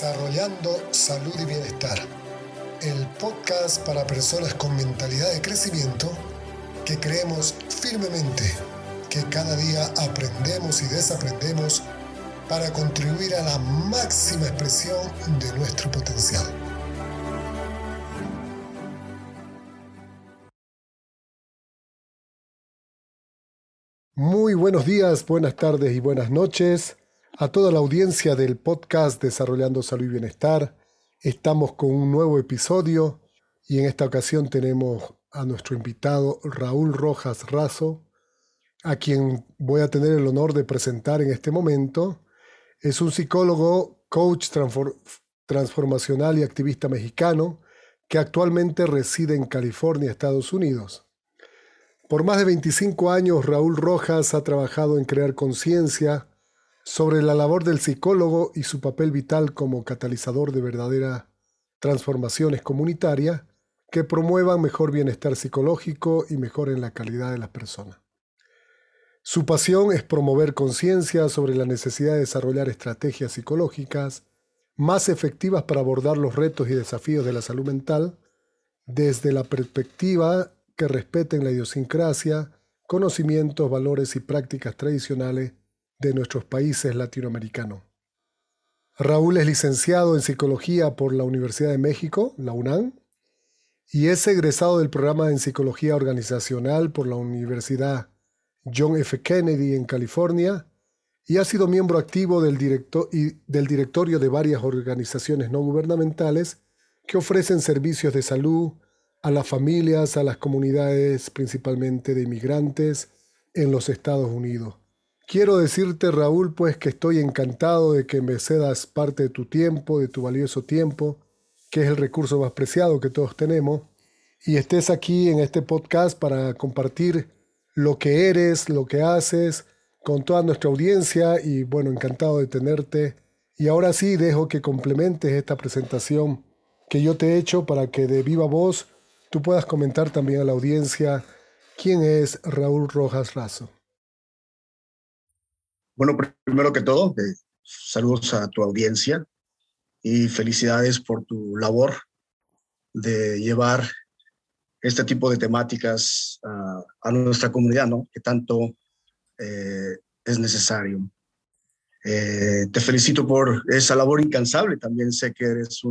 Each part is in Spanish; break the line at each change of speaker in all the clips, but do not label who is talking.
Desarrollando Salud y Bienestar, el podcast para personas con mentalidad de crecimiento que creemos firmemente que cada día aprendemos y desaprendemos para contribuir a la máxima expresión de nuestro potencial. Muy buenos días, buenas tardes y buenas noches a toda la audiencia del podcast Desarrollando Salud y Bienestar. Estamos con un nuevo episodio y en esta ocasión tenemos a nuestro invitado Raúl Rojas Razo, a quien voy a tener el honor de presentar en este momento. Es un psicólogo, coach transformacional y activista mexicano que actualmente reside en California, Estados Unidos. Por más de 25 años, Raúl Rojas ha trabajado en crear conciencia sobre la labor del psicólogo y su papel vital como catalizador de verdaderas transformaciones comunitarias que promuevan mejor bienestar psicológico y mejoren la calidad de las personas. Su pasión es promover conciencia sobre la necesidad de desarrollar estrategias psicológicas más efectivas para abordar los retos y desafíos de la salud mental desde la perspectiva que respeten la idiosincrasia, conocimientos, valores y prácticas tradicionales de nuestros países latinoamericanos. Raúl es licenciado en Psicología por la Universidad de México, la UNAM, y es egresado del programa en Psicología Organizacional por la Universidad John F. Kennedy en California y ha sido miembro activo del, del directorio de varias organizaciones no gubernamentales que ofrecen servicios de salud a las familias, a las comunidades principalmente de inmigrantes en los Estados Unidos. Quiero decirte, Raúl, pues que estoy encantado de que me cedas parte de tu tiempo, de tu valioso tiempo, que es el recurso más preciado que todos tenemos, y estés aquí en este podcast para compartir lo que eres, lo que haces con toda nuestra audiencia y bueno, encantado de tenerte. Y ahora sí dejo que complementes esta presentación que yo te he hecho para que de viva voz tú puedas comentar también a la audiencia quién es Raúl Rojas Razo.
Bueno, primero que todo, eh, saludos a tu audiencia y felicidades por tu labor de llevar este tipo de temáticas a nuestra comunidad, ¿no? Que tanto eh, es necesario. Eh, te felicito por esa labor incansable. También sé que eres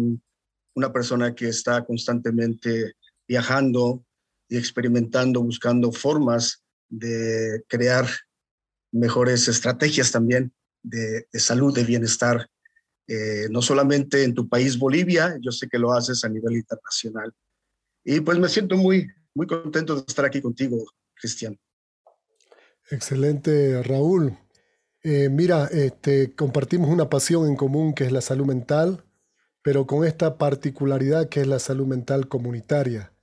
una persona que está constantemente viajando y experimentando, buscando formas de crear mejores estrategias también de, salud, de bienestar, eh, no solamente en tu país Bolivia, yo sé que lo haces a nivel internacional. Y pues me siento muy, muy contento de estar aquí contigo, Cristian.
Excelente, Raúl. Eh, mira, este, compartimos una pasión en común que es la salud mental, pero con esta particularidad que es la salud mental comunitaria,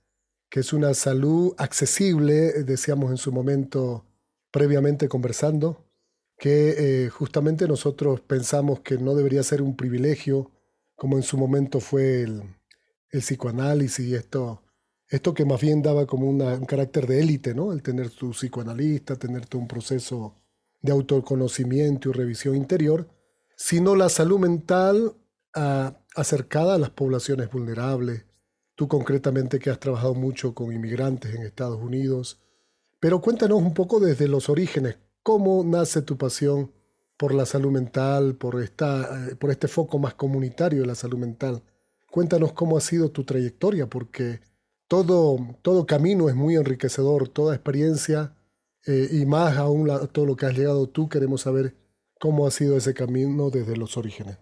que es una salud accesible, decíamos en su momento, previamente conversando, que eh, justamente nosotros pensamos que no debería ser un privilegio, como en su momento fue el, psicoanálisis y esto, esto que más bien daba como un carácter de élite, ¿no? El tener tu psicoanalista, tener un proceso de autoconocimiento y revisión interior, sino la salud mental ah, acercada a las poblaciones vulnerables. Tú concretamente que has trabajado mucho con inmigrantes en Estados Unidos, pero cuéntanos un poco desde los orígenes, ¿cómo nace tu pasión por la salud mental, por, esta, eh, por este foco más comunitario de la salud mental? Cuéntanos cómo ha sido tu trayectoria, porque todo, todo camino es muy enriquecedor, toda experiencia eh, y más aún todo lo que has llegado tú, queremos saber cómo ha sido ese camino desde los orígenes.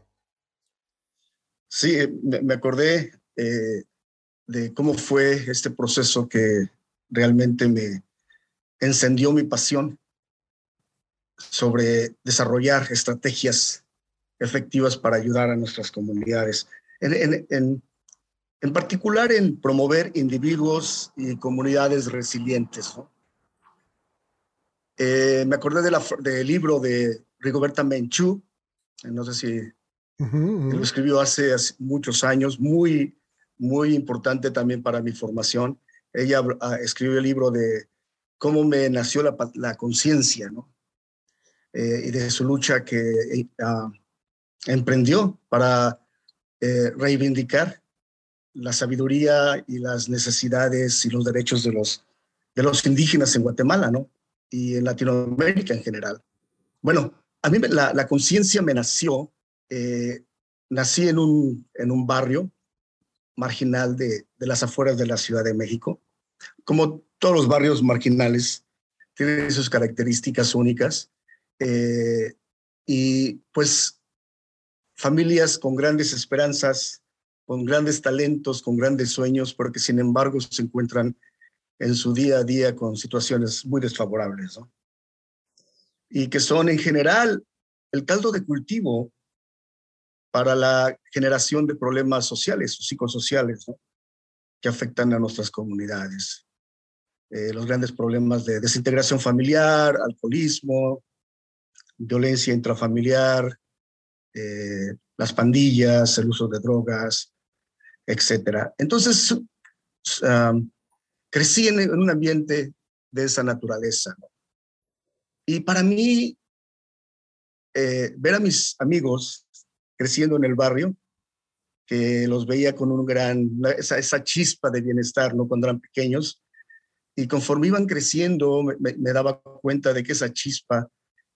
Sí, eh, me acordé de cómo fue este proceso que realmente me, encendió mi pasión sobre desarrollar estrategias efectivas para ayudar a nuestras comunidades. En, particular en promover individuos y comunidades resilientes. Eh, me acordé del libro de Rigoberta Menchú, no sé si lo escribió hace, muchos años, muy, muy importante también para mi formación. Ella ah, escribió el libro de cómo me nació la, conciencia, ¿no? Eh, y de su lucha que eh, ah, emprendió para eh, reivindicar la sabiduría y las necesidades y los derechos de los, de los indígenas en Guatemala, ¿no? Y en Latinoamérica en general. Bueno, a mí la, conciencia me nació, nací en un, en un barrio marginal de, de las afueras de la Ciudad de México. Como todos los barrios marginales, tienen sus características únicas. Eh, y pues familias con grandes esperanzas, con grandes talentos, con grandes sueños, pero que sin embargo se encuentran en su día a día con situaciones muy desfavorables, ¿no? Y que son en general el caldo de cultivo para la generación de problemas sociales o psicosociales, ¿no? Que afectan a nuestras comunidades. Eh, los grandes problemas de desintegración familiar, alcoholismo, violencia intrafamiliar, eh, las pandillas, el uso de drogas, etc. Entonces, crecí en, un ambiente de esa naturaleza. Y para mí, eh, ver a mis amigos creciendo en el barrio, que los veía con un gran, esa, chispa de bienestar, ¿no? Cuando eran pequeños. Y conforme iban creciendo, me, me daba cuenta de que esa chispa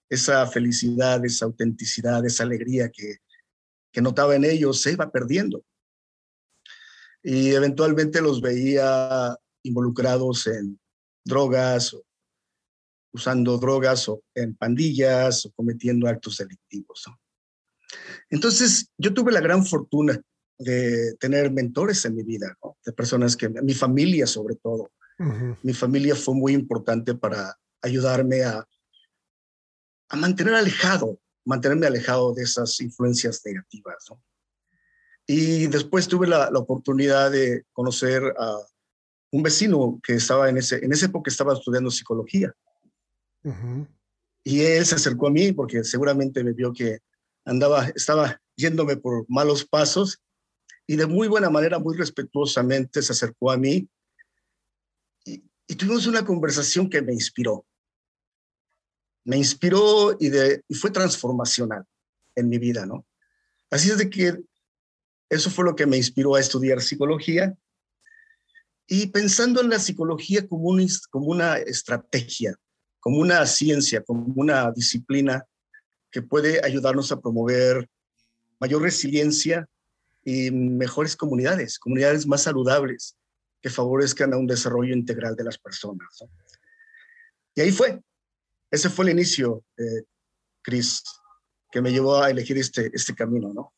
esa felicidad, esa autenticidad, esa alegría que, que notaba en ellos se iba perdiendo. Y eventualmente los veía involucrados en drogas, usando drogas o en pandillas o cometiendo actos delictivos. Entonces, yo tuve la gran fortuna de tener mentores en mi vida, de personas que, mi familia sobre todo. Mi familia fue muy importante para ayudarme a a mantener alejado, mantenerme alejado de esas influencias negativas. ¿no? Y después tuve la, la, oportunidad de conocer a un vecino que estaba en ese, en esa época estaba estudiando psicología. Y él se acercó a mí porque seguramente me vio que andaba, estaba yéndome por malos pasos y de muy buena manera, muy respetuosamente se acercó a mí y, tuvimos una conversación que me inspiró me inspiró y, de, y fue transformacional en mi vida, ¿no? Así es de que eso fue lo que me inspiró a estudiar psicología y pensando en la psicología como, como una estrategia, como una ciencia, como una disciplina que puede ayudarnos a promover mayor resiliencia y mejores comunidades, comunidades más saludables que favorezcan a un desarrollo integral de las personas. Y ahí fue, ese fue el inicio, eh, Cris, que me llevó a elegir este, este camino, ¿no?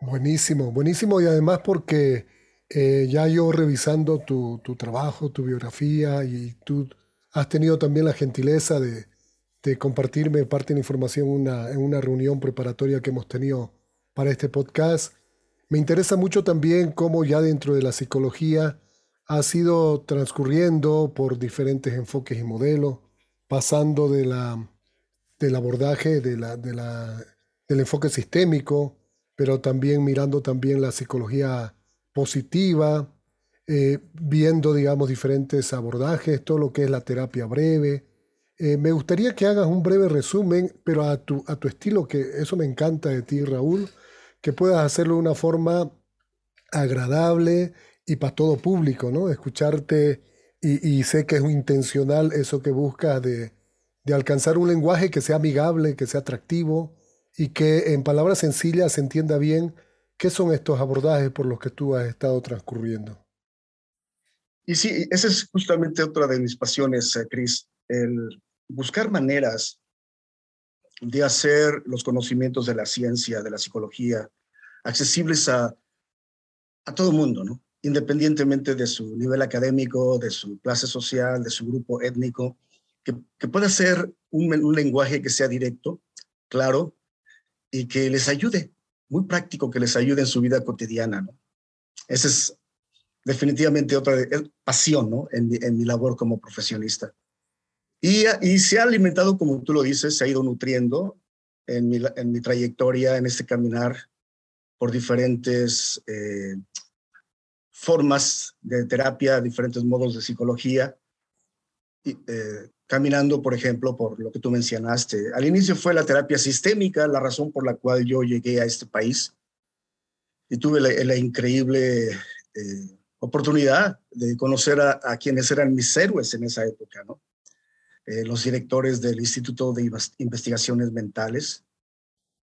Buenísimo, buenísimo y además porque eh, ya yo revisando tu, tu, trabajo, tu biografía y tú has tenido también la gentileza de, de compartirme parte de la información una, en una reunión preparatoria que hemos tenido para este podcast. Me interesa mucho también cómo ya dentro de la psicología ha sido transcurriendo por diferentes enfoques y modelos pasando del abordaje del enfoque sistémico, pero también mirando también la psicología positiva, eh, viendo, digamos, diferentes abordajes, todo lo que es la terapia breve. Eh, me gustaría que hagas un breve resumen, pero a tu, a tu estilo, que eso me encanta de ti, Raúl, que puedas hacerlo de una forma agradable y para todo público, ¿no? Escucharte y, sé que es intencional eso que buscas de, alcanzar un lenguaje que sea amigable, que sea atractivo y que en palabras sencillas se entienda bien qué son estos abordajes por los que tú has estado transcurriendo.
Y sí, esa es justamente otra de mis pasiones, eh, Cris, el buscar maneras de hacer los conocimientos de la ciencia, de la psicología, accesibles a, a todo mundo, ¿no? independientemente de su nivel académico, de su clase social, de su grupo étnico, que, que pueda ser un, lenguaje que sea directo, claro, y que les ayude, muy práctico, que les ayude en su vida cotidiana. ¿no? Esa es definitivamente otra pasión ¿no? en, en mi labor como profesionista. Y, y, se ha alimentado, como tú lo dices, se ha ido nutriendo en mi, en mi trayectoria, en este caminar por diferentes eh, formas de terapia, diferentes modos de psicología, y, eh, caminando, por ejemplo, por lo que tú mencionaste. Al inicio fue la terapia sistémica, la razón por la cual yo llegué a este país. y tuve la, increíble eh, oportunidad de conocer a, quienes eran mis héroes en esa época, ¿no? Eh, los directores del Instituto de Investigaciones Mentales,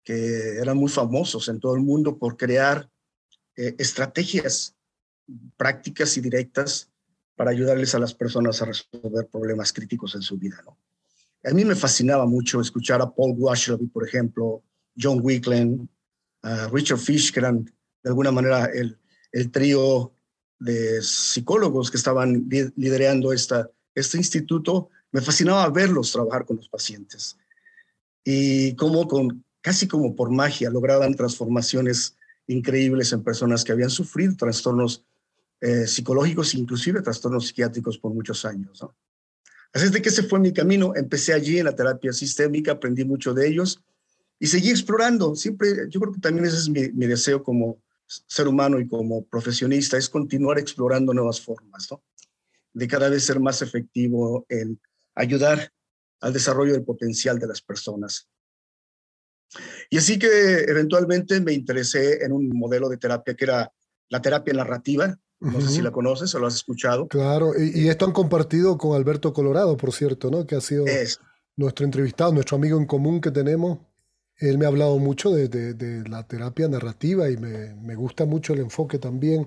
que eran muy famosos en todo el mundo por crear eh, estrategias prácticas y directas para ayudarles a las personas a resolver problemas críticos en su vida. A mí me fascinaba mucho escuchar a Paul Washerby, por ejemplo, John Wickland, Richard Fish, que eran de alguna manera el, el trío de psicólogos que estaban liderando esta, este instituto, me fascinaba verlos trabajar con los pacientes y cómo con, casi como por magia lograban transformaciones increíbles en personas que habían sufrido trastornos eh, psicológicos, inclusive trastornos psiquiátricos por muchos años. Así es de que ese fue mi camino. Empecé allí en la terapia sistémica, aprendí mucho de ellos y seguí explorando. Siempre, yo creo que también ese es mi, mi deseo como ser humano y como profesionista es continuar explorando nuevas formas, ¿no? De cada vez ser más efectivo en ayudar al desarrollo del potencial de las personas. Y así que eventualmente me interesé en un modelo de terapia que era la terapia narrativa. No sé si la conoces o lo has escuchado.
Claro, y, esto han compartido con Alberto Colorado, por cierto, ¿no? Que ha sido nuestro entrevistado, nuestro amigo en común que tenemos. Él me ha hablado mucho de, la terapia narrativa y me, gusta mucho el enfoque también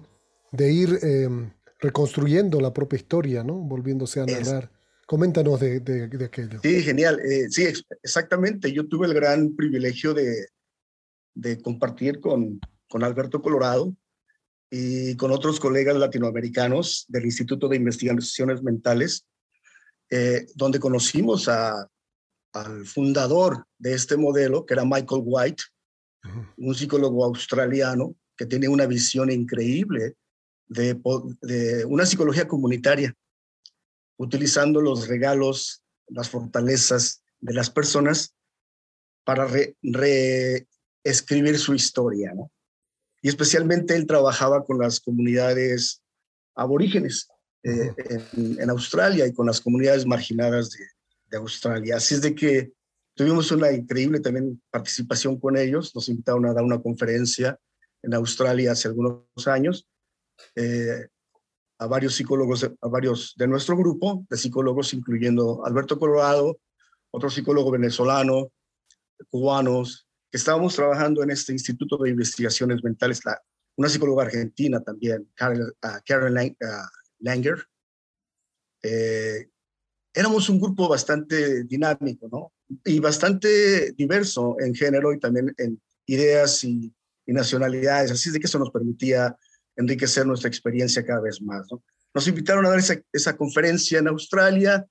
de ir em, reconstruyendo la propia historia, ¿no? Volviéndose a narrar. Coméntanos de, aquello.
Sí, genial. Eh, sí, exactamente. Yo tuve el gran privilegio de, compartir con, con Alberto Colorado y con otros colegas latinoamericanos del Instituto de Investigaciones Mentales, eh, donde conocimos a, al fundador de este modelo, que era Michael White, un psicólogo australiano que tiene una visión increíble de, una psicología comunitaria, utilizando los regalos, las fortalezas de las personas para reescribir su historia, Y especialmente él trabajaba con las comunidades aborígenes eh, en, Australia y con las comunidades marginadas de, de Australia. Así es de que tuvimos una increíble también participación con ellos. Nos invitaron a dar una conferencia en Australia hace algunos años eh, a varios psicólogos, a varios de nuestro grupo de psicólogos, incluyendo Alberto Colorado, otro psicólogo venezolano, cubanos, que estábamos trabajando en este Instituto de Investigaciones Mentales, una psicóloga argentina también, Karen, uh, Langer, eh, éramos un grupo bastante dinámico, ¿no? Y bastante diverso en género y también en ideas y, nacionalidades. Así es de que eso nos permitía enriquecer nuestra experiencia cada vez más, ¿no? Nos invitaron a dar esa, conferencia en Australia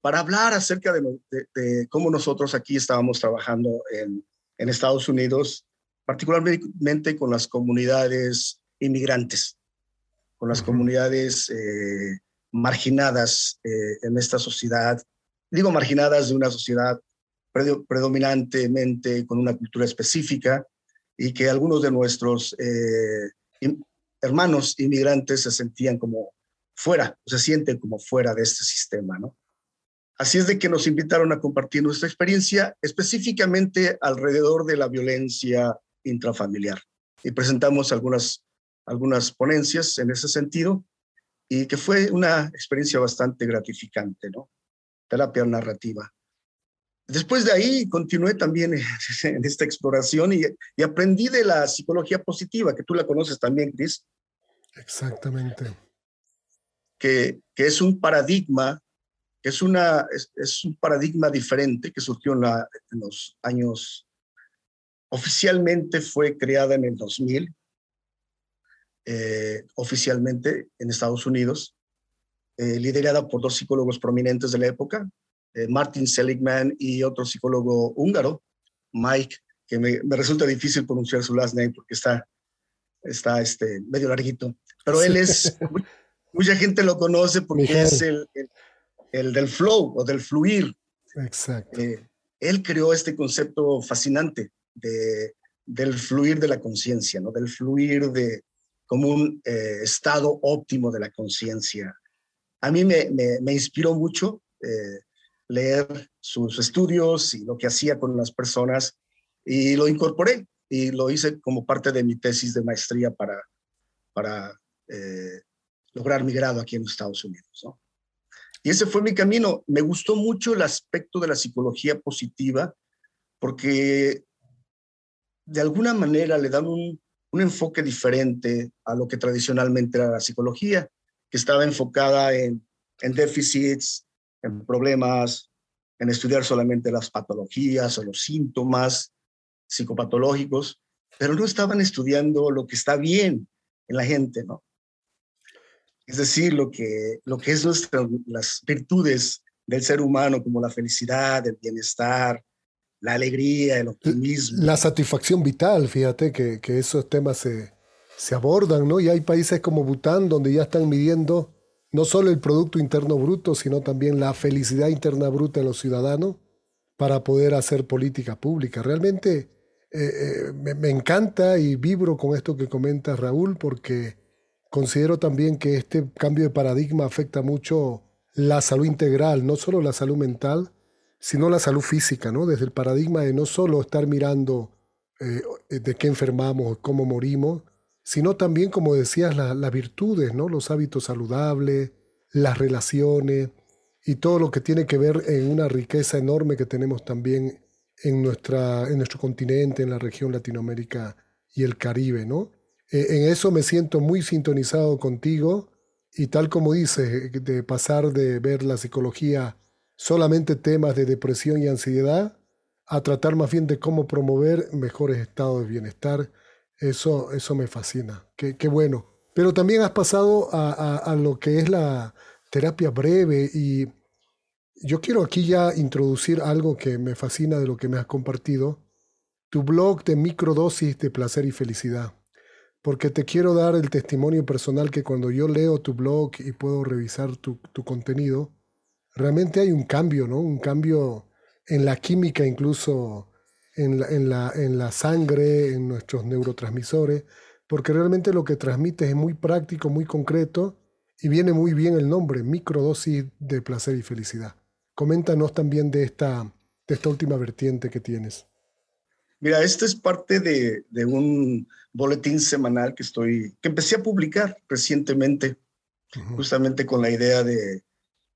para hablar acerca de, cómo nosotros aquí estábamos trabajando en, en Estados Unidos, particularmente con las comunidades inmigrantes, con las comunidades eh, marginadas eh, en esta sociedad. Digo marginadas de una sociedad predominantemente con una cultura específica y que algunos de nuestros eh, hermanos inmigrantes se sentían como fuera, se sienten como fuera de este sistema, ¿no? Así es de que nos invitaron a compartir nuestra experiencia específicamente alrededor de la violencia intrafamiliar. Y presentamos algunas, algunas ponencias en ese sentido y que fue una experiencia bastante gratificante, ¿no? Terapia narrativa. Después de ahí continué también en esta exploración y, y aprendí de la psicología positiva, que tú la conoces también, Chris.
Exactamente.
Que, que es un paradigma, que es, una, es, un paradigma diferente que surgió en, la, en los años, oficialmente fue creada en el 2000 eh, oficialmente en Estados Unidos, eh, liderada por dos psicólogos prominentes de la época, eh, Martin Seligman y otro psicólogo húngaro, Mike, que me, resulta difícil pronunciar su last name porque está, está este, medio larguito, pero él es, mucha gente lo conoce porque es el, el, del flow o del fluir.
Exacto.
él creó este concepto fascinante de, del fluir de la conciencia, ¿no? del fluir de, como un eh, estado óptimo de la conciencia. A mí me, me, inspiró mucho eh, leer sus estudios y lo que hacía con las personas y lo incorporé y lo hice como parte de mi tesis de maestría para, para eh, lograr mi grado aquí en los Estados Unidos. ¿no? Y ese fue mi camino. Me gustó mucho el aspecto de la psicología positiva porque de alguna manera le dan un, un enfoque diferente a lo que tradicionalmente era la psicología, que estaba enfocada en, en déficits, en problemas, en estudiar solamente las patologías o los síntomas psicopatológicos, pero no estaban estudiando lo que está bien en la gente, ¿no? Es decir, lo que, lo que es nuestra, las virtudes del ser humano, como la felicidad, el bienestar, la alegría, el optimismo.
La satisfacción vital, fíjate que, que esos temas se, se abordan, ¿no? Y hay países como Bután donde ya están midiendo no solo el Producto Interno Bruto, sino también la felicidad interna bruta de los ciudadanos para poder hacer política pública. Realmente eh, eh, me, encanta y vibro con esto que comenta Raúl porque considero también que este cambio de paradigma afecta mucho la salud integral, no solo la salud mental, sino la salud física, ¿no? Desde el paradigma de no solo estar mirando eh, de qué enfermamos, cómo morimos, sino también, como decías, las virtudes, ¿no? Los hábitos saludables, las relaciones y todo lo que tiene que ver en una riqueza enorme que tenemos también en, nuestra, en nuestro continente, en la región Latinoamérica y el Caribe, ¿no? Eh, en eso me siento muy sintonizado contigo y tal como dices, de pasar de ver la psicología solamente temas de depresión y ansiedad, a tratar más bien de cómo promover mejores estados de bienestar. Eso, eso me fascina. Qué, qué bueno. Pero también has pasado a, a, lo que es la terapia breve y yo quiero aquí ya introducir algo que me fascina de lo que me has compartido, tu blog de microdosis de placer y felicidad. Porque te quiero dar el testimonio personal que cuando yo leo tu blog y puedo revisar tu, tu contenido, realmente hay un cambio, ¿no? Un cambio en la química, incluso en la, en la, en la sangre, en nuestros neurotransmisores, porque realmente lo que transmites es muy práctico, muy concreto y viene muy bien el nombre, microdosis de placer y felicidad. Coméntanos también de esta, de esta última vertiente que tienes.
Mira, esto es parte de, de, un boletín semanal que estoy, que empecé a publicar recientemente, uh -huh. justamente con la idea de,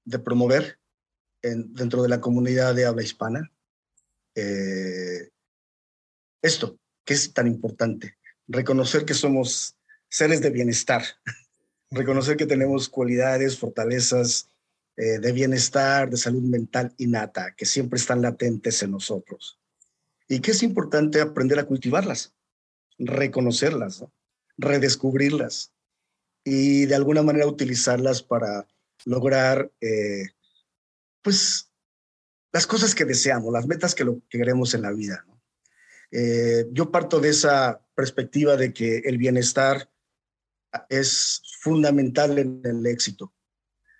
de promover en, dentro de la comunidad de habla hispana eh, esto, que es tan importante, reconocer que somos seres de bienestar, reconocer que tenemos cualidades, fortalezas eh, de bienestar, de salud mental innata, que siempre están latentes en nosotros. Y que es importante aprender a cultivarlas, reconocerlas, ¿no? redescubrirlas y de alguna manera utilizarlas para lograr, eh, pues, las cosas que deseamos, las metas que, lo, que queremos en la vida. ¿no? Eh, yo parto de esa perspectiva de que el bienestar es fundamental en el éxito.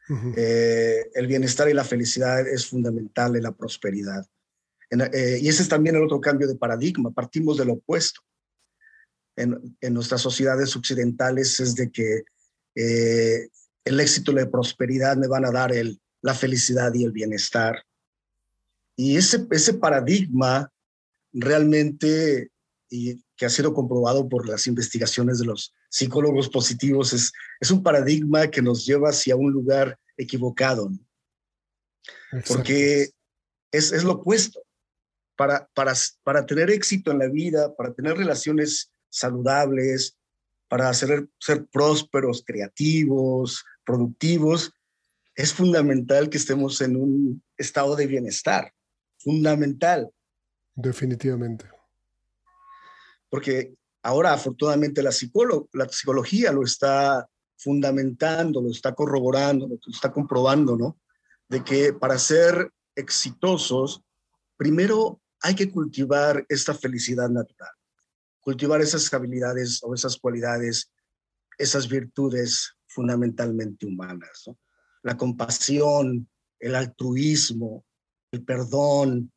Uh -huh. eh, el bienestar y la felicidad es fundamental en la prosperidad. En, eh, y ese es también el otro cambio de paradigma. Partimos del opuesto. En, en nuestras sociedades occidentales es de que el éxito y la prosperidad me van a dar el, la felicidad y el bienestar. Y ese, ese paradigma realmente, y que ha sido comprobado por las investigaciones de los psicólogos positivos, es, es un paradigma que nos lleva hacia un lugar equivocado. Porque es, es lo opuesto. Para, para, para tener éxito en la vida, para tener relaciones saludables, para ser, ser prósperos, creativos, productivos, es fundamental que estemos en un estado de bienestar. Fundamental.
Definitivamente.
Porque ahora, afortunadamente, la, la psicología lo está fundamentando, lo está corroborando, lo está comprobando, ¿no? De que para ser exitosos, primero hay que cultivar esta felicidad natural, cultivar esas habilidades o esas cualidades, esas virtudes fundamentalmente humanas. ¿no? La compasión, el altruismo, el perdón,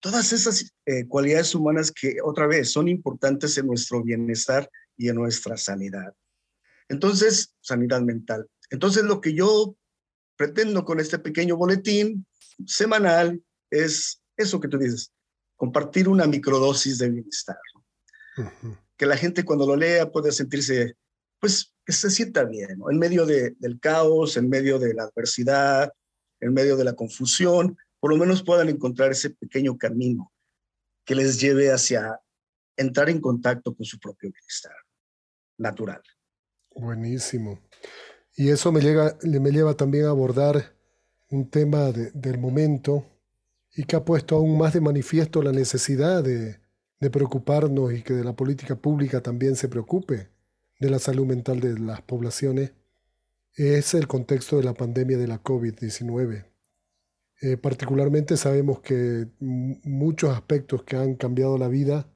todas esas eh, cualidades humanas que otra vez son importantes en nuestro bienestar y en nuestra sanidad. Entonces, sanidad mental. Entonces, lo que yo pretendo con este pequeño boletín semanal es eso que tú dices, compartir una microdosis de bienestar. que la gente cuando lo lea pueda sentirse, pues, que se sienta bien, en medio de, del caos, en medio de la adversidad, en medio de la confusión, por lo menos puedan encontrar ese pequeño camino que les lleve hacia entrar en contacto con su propio bienestar natural.
Buenísimo. Y eso me, lleva también a abordar un tema del momento y que ha puesto aún más de manifiesto la necesidad de, de preocuparnos y que de la política pública también se preocupe de la salud mental de las poblaciones, es el contexto de la pandemia de la COVID-19. Eh, particularmente sabemos que muchos aspectos que han cambiado la vida,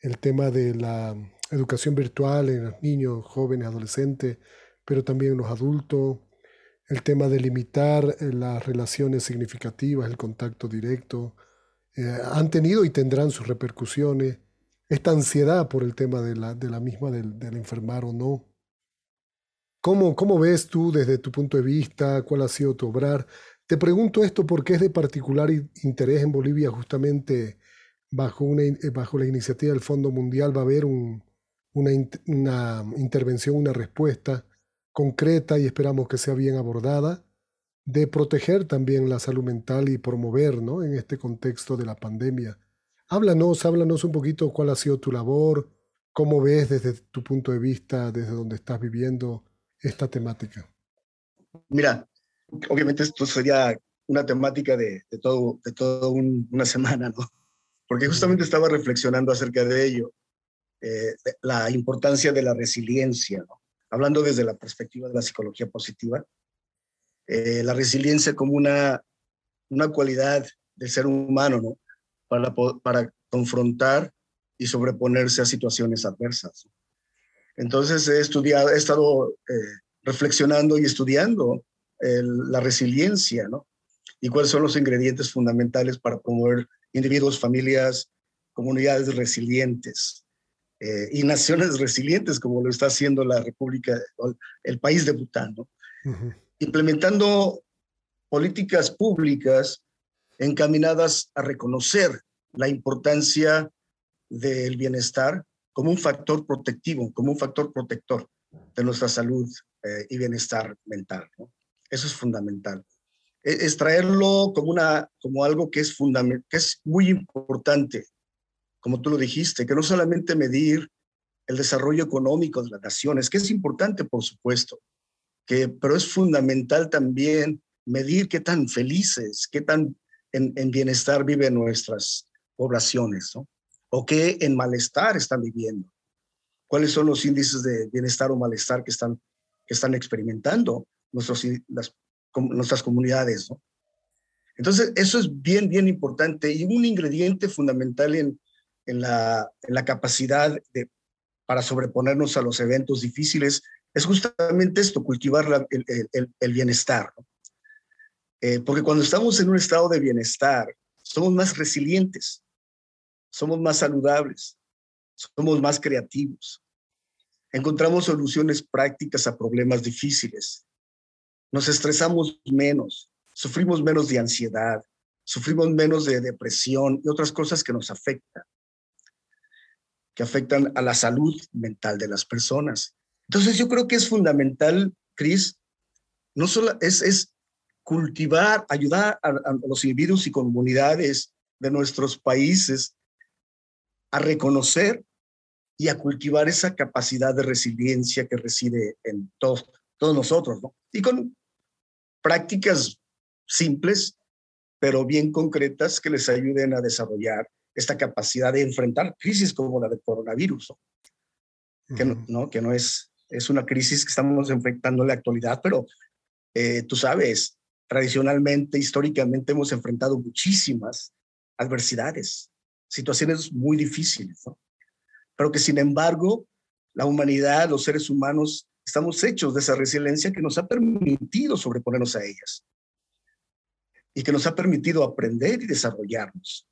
el tema de la educación virtual en los niños, jóvenes, adolescentes, pero también en los adultos, el tema de limitar eh, las relaciones significativas, el contacto directo, eh, han tenido y tendrán sus repercusiones. Esta ansiedad por el tema de la, de la misma, del, enfermar o no. ¿Cómo, ¿Cómo ves tú desde tu punto de vista? ¿Cuál ha sido tu obrar? Te pregunto esto porque es de particular interés en Bolivia justamente bajo, una, eh, bajo la iniciativa del Fondo Mundial va a haber un, una, una intervención, una respuesta concreta y esperamos que sea bien abordada, de proteger también la salud mental y promover ¿no? en este contexto de la pandemia. Háblanos, háblanos un poquito cuál ha sido tu labor, cómo ves desde tu punto de vista, desde donde estás viviendo esta temática.
Mira, obviamente esto sería una temática de, de todo, de todo una semana, ¿no? Porque justamente estaba reflexionando acerca de ello, eh, la importancia de la resiliencia, ¿no? hablando desde la perspectiva de la psicología positiva, eh, la resiliencia como una, una cualidad del ser humano, ¿no? Para, para confrontar y sobreponerse a situaciones adversas. Entonces he estudiado, he estado eh, reflexionando y estudiando la resiliencia, ¿no? Y cuáles son los ingredientes fundamentales para promover individuos, familias, comunidades resilientes. Eh, y naciones resilientes, como lo está haciendo la República, el país de Bután, implementando políticas públicas encaminadas a reconocer la importancia del bienestar como un factor protectivo, como un factor protector de nuestra salud eh, y bienestar mental. Eso es fundamental. E, es, traerlo como, una, como algo que es, que es muy importante como tú lo dijiste, que no solamente medir el desarrollo económico de las naciones, que es importante, por supuesto, que, pero es fundamental también medir qué tan felices, qué tan en, bienestar viven nuestras poblaciones, ¿no? O qué en malestar están viviendo. ¿Cuáles son los índices de bienestar o malestar que están, que están experimentando nuestros, las, nuestras comunidades, ¿no? Entonces, eso es bien, bien importante y un ingrediente fundamental en, en la, en la capacidad de, para sobreponernos a los eventos difíciles es justamente esto, cultivar el, el, el, bienestar. Eh, porque cuando estamos en un estado de bienestar, somos más resilientes, somos más saludables, somos más creativos, encontramos soluciones prácticas a problemas difíciles, nos estresamos menos, sufrimos menos de ansiedad, sufrimos menos de depresión y otras cosas que nos afectan que afectan a la salud mental de las personas. Entonces yo creo que es fundamental, Cris, no solo es, es cultivar, ayudar a, los individuos y comunidades de nuestros países a reconocer y a cultivar esa capacidad de resiliencia que reside en todos, todos nosotros, ¿no? Y con prácticas simples, pero bien concretas que les ayuden a desarrollar esta capacidad de enfrentar crisis como la del coronavirus, que, no, que no es, es una crisis que estamos enfrentando en la actualidad, pero eh, tú sabes, tradicionalmente, históricamente hemos enfrentado muchísimas adversidades, situaciones muy difíciles, pero que sin embargo la humanidad, los seres humanos, estamos hechos de esa resiliencia que nos ha permitido sobreponernos a ellas y que nos ha permitido aprender y desarrollarnos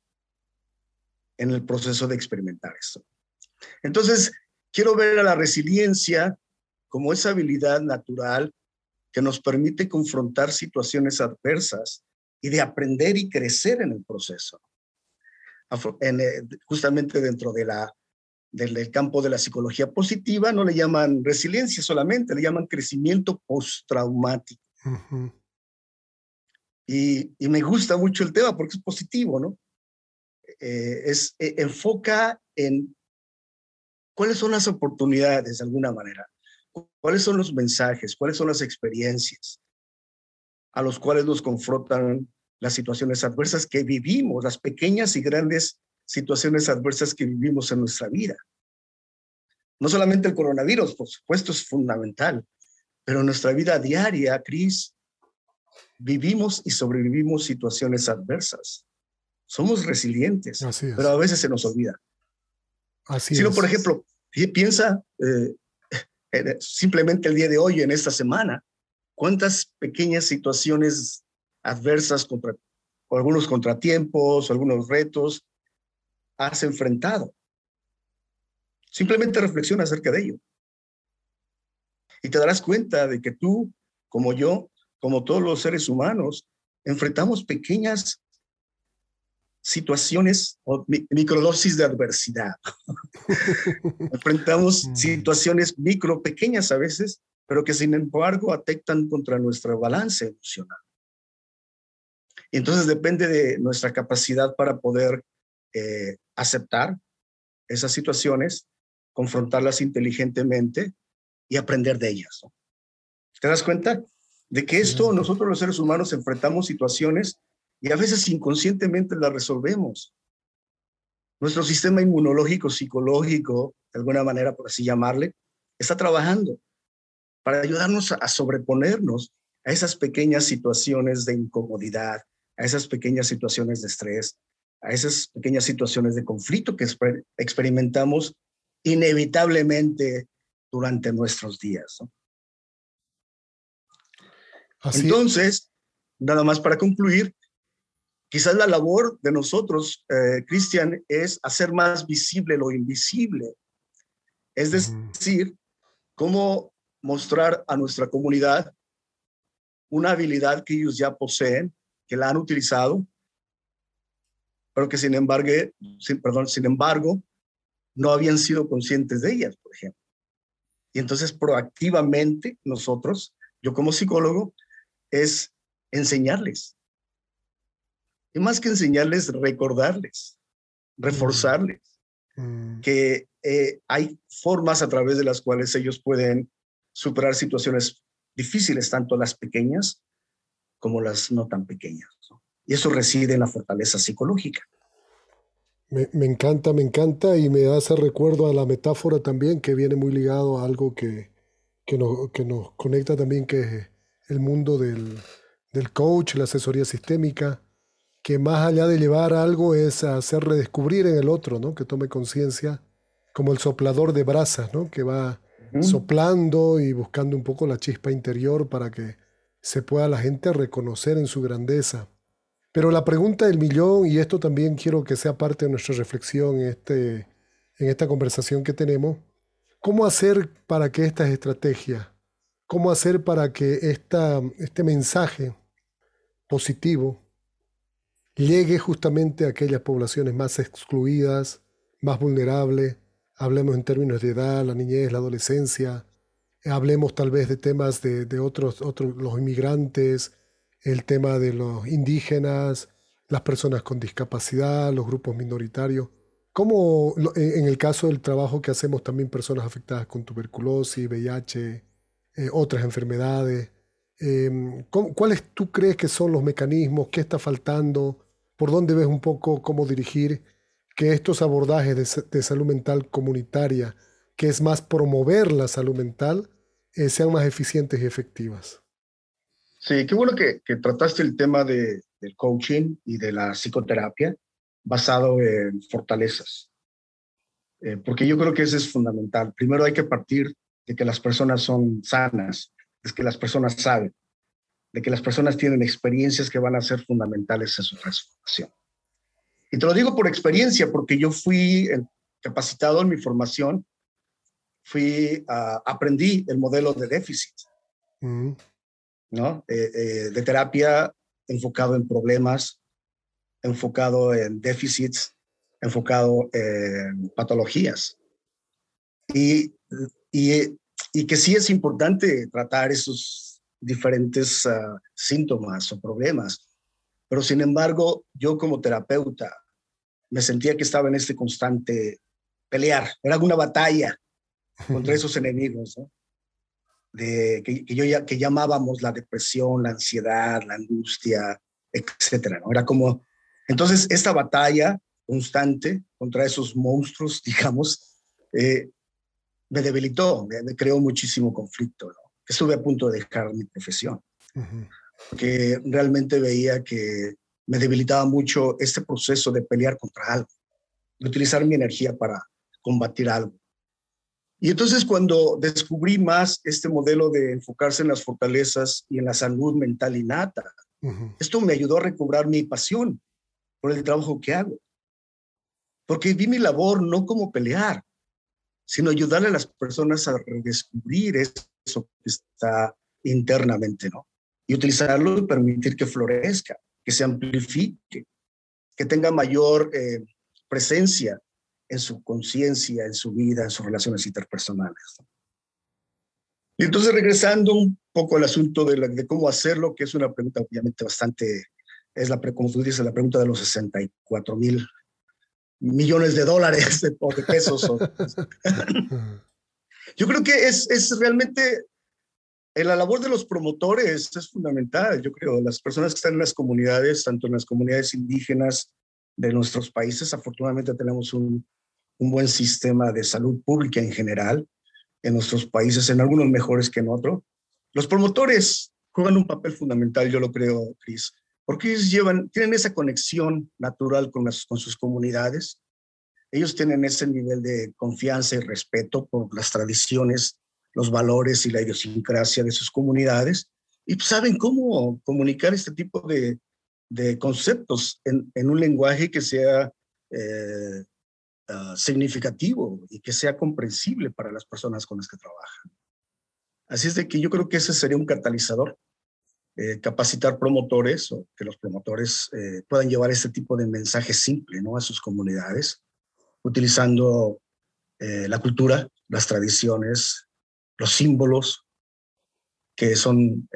en el proceso de experimentar esto. Entonces, quiero ver a la resiliencia como esa habilidad natural que nos permite confrontar situaciones adversas y de aprender y crecer en el proceso. Eh, justamente dentro de la, del, campo de la psicología positiva no le llaman resiliencia solamente, le llaman crecimiento postraumático. y, y, me gusta mucho el tema porque es positivo, ¿no? Eh, es, e, enfoca en cuáles son las oportunidades de alguna manera, cuáles son los mensajes, cuáles son las experiencias a los cuales nos confrontan las situaciones adversas que vivimos, las pequeñas y grandes situaciones adversas que vivimos en nuestra vida. No solamente el coronavirus, por supuesto, es fundamental, pero en nuestra vida diaria, Cris, vivimos y sobrevivimos situaciones adversas. Somos resilientes, pero a veces se nos olvida. Así si no, por ejemplo, piensa eh, simplemente el día de hoy, en esta semana, cuántas pequeñas situaciones adversas, contra, o algunos contratiempos, o algunos retos, has enfrentado. Simplemente reflexiona acerca de ello. Y te darás cuenta de que tú, como yo, como todos los seres humanos, enfrentamos pequeñas situaciones o microdosis de adversidad. enfrentamos mm. situaciones micro, pequeñas a veces, pero que sin embargo afectan contra nuestra balance emocional. Entonces depende de nuestra capacidad para poder eh, aceptar esas situaciones, confrontarlas inteligentemente y aprender de ellas. ¿Te das cuenta? De que esto nosotros los seres humanos enfrentamos situaciones y a veces inconscientemente las resolvemos. Nuestro sistema inmunológico, psicológico, de alguna manera, por así llamarle, está trabajando para ayudarnos a sobreponernos a esas pequeñas situaciones de incomodidad, a esas pequeñas situaciones de estrés, a esas pequeñas situaciones de conflicto que experimentamos inevitablemente durante nuestros días. Entonces, nada más para concluir, quizás la labor de nosotros, eh, Cristian, es hacer más visible lo invisible. Es decir, cómo mostrar a nuestra comunidad una habilidad que ellos ya poseen, que la han utilizado, pero que sin embargo, sin, perdón, sin embargo, no habían sido conscientes de ellas, por ejemplo. Y entonces proactivamente nosotros, yo como psicólogo, es enseñarles. Y más que enseñarles, recordarles, reforzarles mm. que eh, hay formas a través de las cuales ellos pueden superar situaciones difíciles, tanto las pequeñas como las no tan pequeñas. Y eso reside en la fortaleza psicológica.
Me, encanta, me encanta y me hace recuerdo a la metáfora también que viene muy ligado a algo que, que, nos conecta también, que es el mundo del, del coach, la asesoría sistémica, que más allá de llevar algo es hacer redescubrir en el otro, ¿no? que tome conciencia, como el soplador de brasas, ¿no? que va soplando y buscando un poco la chispa interior para que se pueda la gente reconocer en su grandeza. Pero la pregunta del millón, y esto también quiero que sea parte de nuestra reflexión en, este, en esta conversación que tenemos, ¿cómo hacer para que estas estrategias, cómo hacer para que esta, este mensaje positivo llegue justamente a aquellas poblaciones más excluidas, más vulnerables, hablemos en términos de edad, la niñez, la adolescencia, hablemos tal vez de temas de, otros, otros, los inmigrantes, el tema de los indígenas, las personas con discapacidad, los grupos minoritarios. ¿Cómo en el caso del trabajo que hacemos también personas afectadas con tuberculosis, VIH, eh, otras enfermedades? Em, ¿Cuáles tú crees que son los mecanismos? ¿Qué está faltando? ¿Por dónde ves un poco cómo dirigir que estos abordajes de, salud mental comunitaria, que es más promover la salud mental, eh, sean más eficientes y efectivas.
Sí, qué bueno que, trataste el tema de, del coaching y de la psicoterapia basado en fortalezas, eh, porque yo creo que eso es fundamental. Primero hay que partir de que las personas son sanas, de que las personas saben, de que las personas tienen experiencias que van a ser fundamentales en su transformación. Y te lo digo por experiencia, porque yo fui capacitado en mi formación, fui, uh, aprendí el modelo de déficit, mm. ¿no? Eh, eh, de terapia enfocado en problemas, enfocado en déficits, enfocado en patologías. y, y, y, que sí es importante tratar esos diferentes uh, síntomas o problemas. Pero sin embargo, yo como terapeuta me sentía que estaba en este constante pelear, era una batalla contra esos enemigos, ¿no? de, que, que, yo ya, que llamábamos la depresión, la ansiedad, la angustia, etcétera, ¿no? Era como, entonces, esta batalla constante contra esos monstruos, digamos, eh, me debilitó, me, creó muchísimo conflicto, ¿no? Estuve a punto de dejar mi profesión, porque realmente veía que me debilitaba mucho este proceso de pelear contra algo, de utilizar mi energía para combatir algo. Y entonces cuando descubrí más este modelo de enfocarse en las fortalezas y en la salud mental innata, esto me ayudó a recobrar mi pasión por el trabajo que hago. Porque vi mi labor no como pelear, sino ayudarle a las personas a redescubrir eso que está internamente, ¿no? Y utilizarlo y permitir que florezca, que se amplifique, que tenga mayor eh, presencia en su conciencia, en su vida, en sus relaciones interpersonales. Y entonces regresando un poco al asunto de, de cómo hacerlo, que es una pregunta obviamente bastante, es la, como tú dices, la pregunta de los 64 mil millones de dólares de, o de pesos. yo creo que es, es realmente en la labor de los promotores es fundamental, yo creo, las personas que están en las comunidades, tanto en las comunidades indígenas de nuestros países, afortunadamente tenemos un, un buen sistema de salud pública en general en nuestros países, en algunos mejores que en otros. Los promotores juegan un papel fundamental, yo lo creo, Cris, porque ellos llevan, tienen esa conexión natural con, las, con sus comunidades. Ellos tienen ese nivel de confianza y respeto por las tradiciones, los valores y la idiosincrasia de sus comunidades y saben cómo comunicar este tipo de, de conceptos en, un lenguaje que sea eh, Ah, significativo y que sea comprensible para las personas con las que trabajan. Así es de que yo creo que ese sería un catalizador, eh, capacitar promotores o que los promotores eh, puedan llevar este tipo de mensaje simple ¿no? a sus comunidades, utilizando eh, la cultura, las tradiciones, los símbolos que son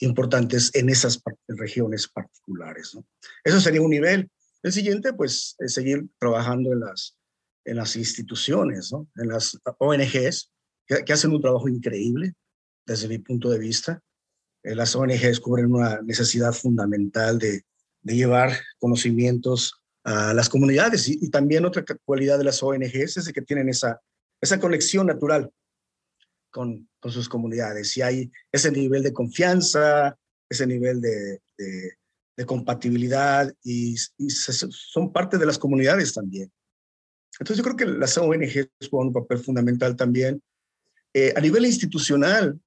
importantes en esas regiones particulares. Eso sería un nivel. El siguiente, pues, es seguir trabajando en las, en las instituciones, en las ONGs, que, hacen un trabajo increíble desde mi punto de vista. Eh, las ONGs cubren una necesidad fundamental de, de llevar conocimientos a las comunidades y, también otra cualidad de las ONGs es que tienen esa, esa conexión natural con, con sus comunidades y hay ese nivel de confianza, ese nivel de de compatibilidad y, son parte de las comunidades también. Entonces yo creo que las ONG juegan un papel fundamental también. Eh, a nivel institucional,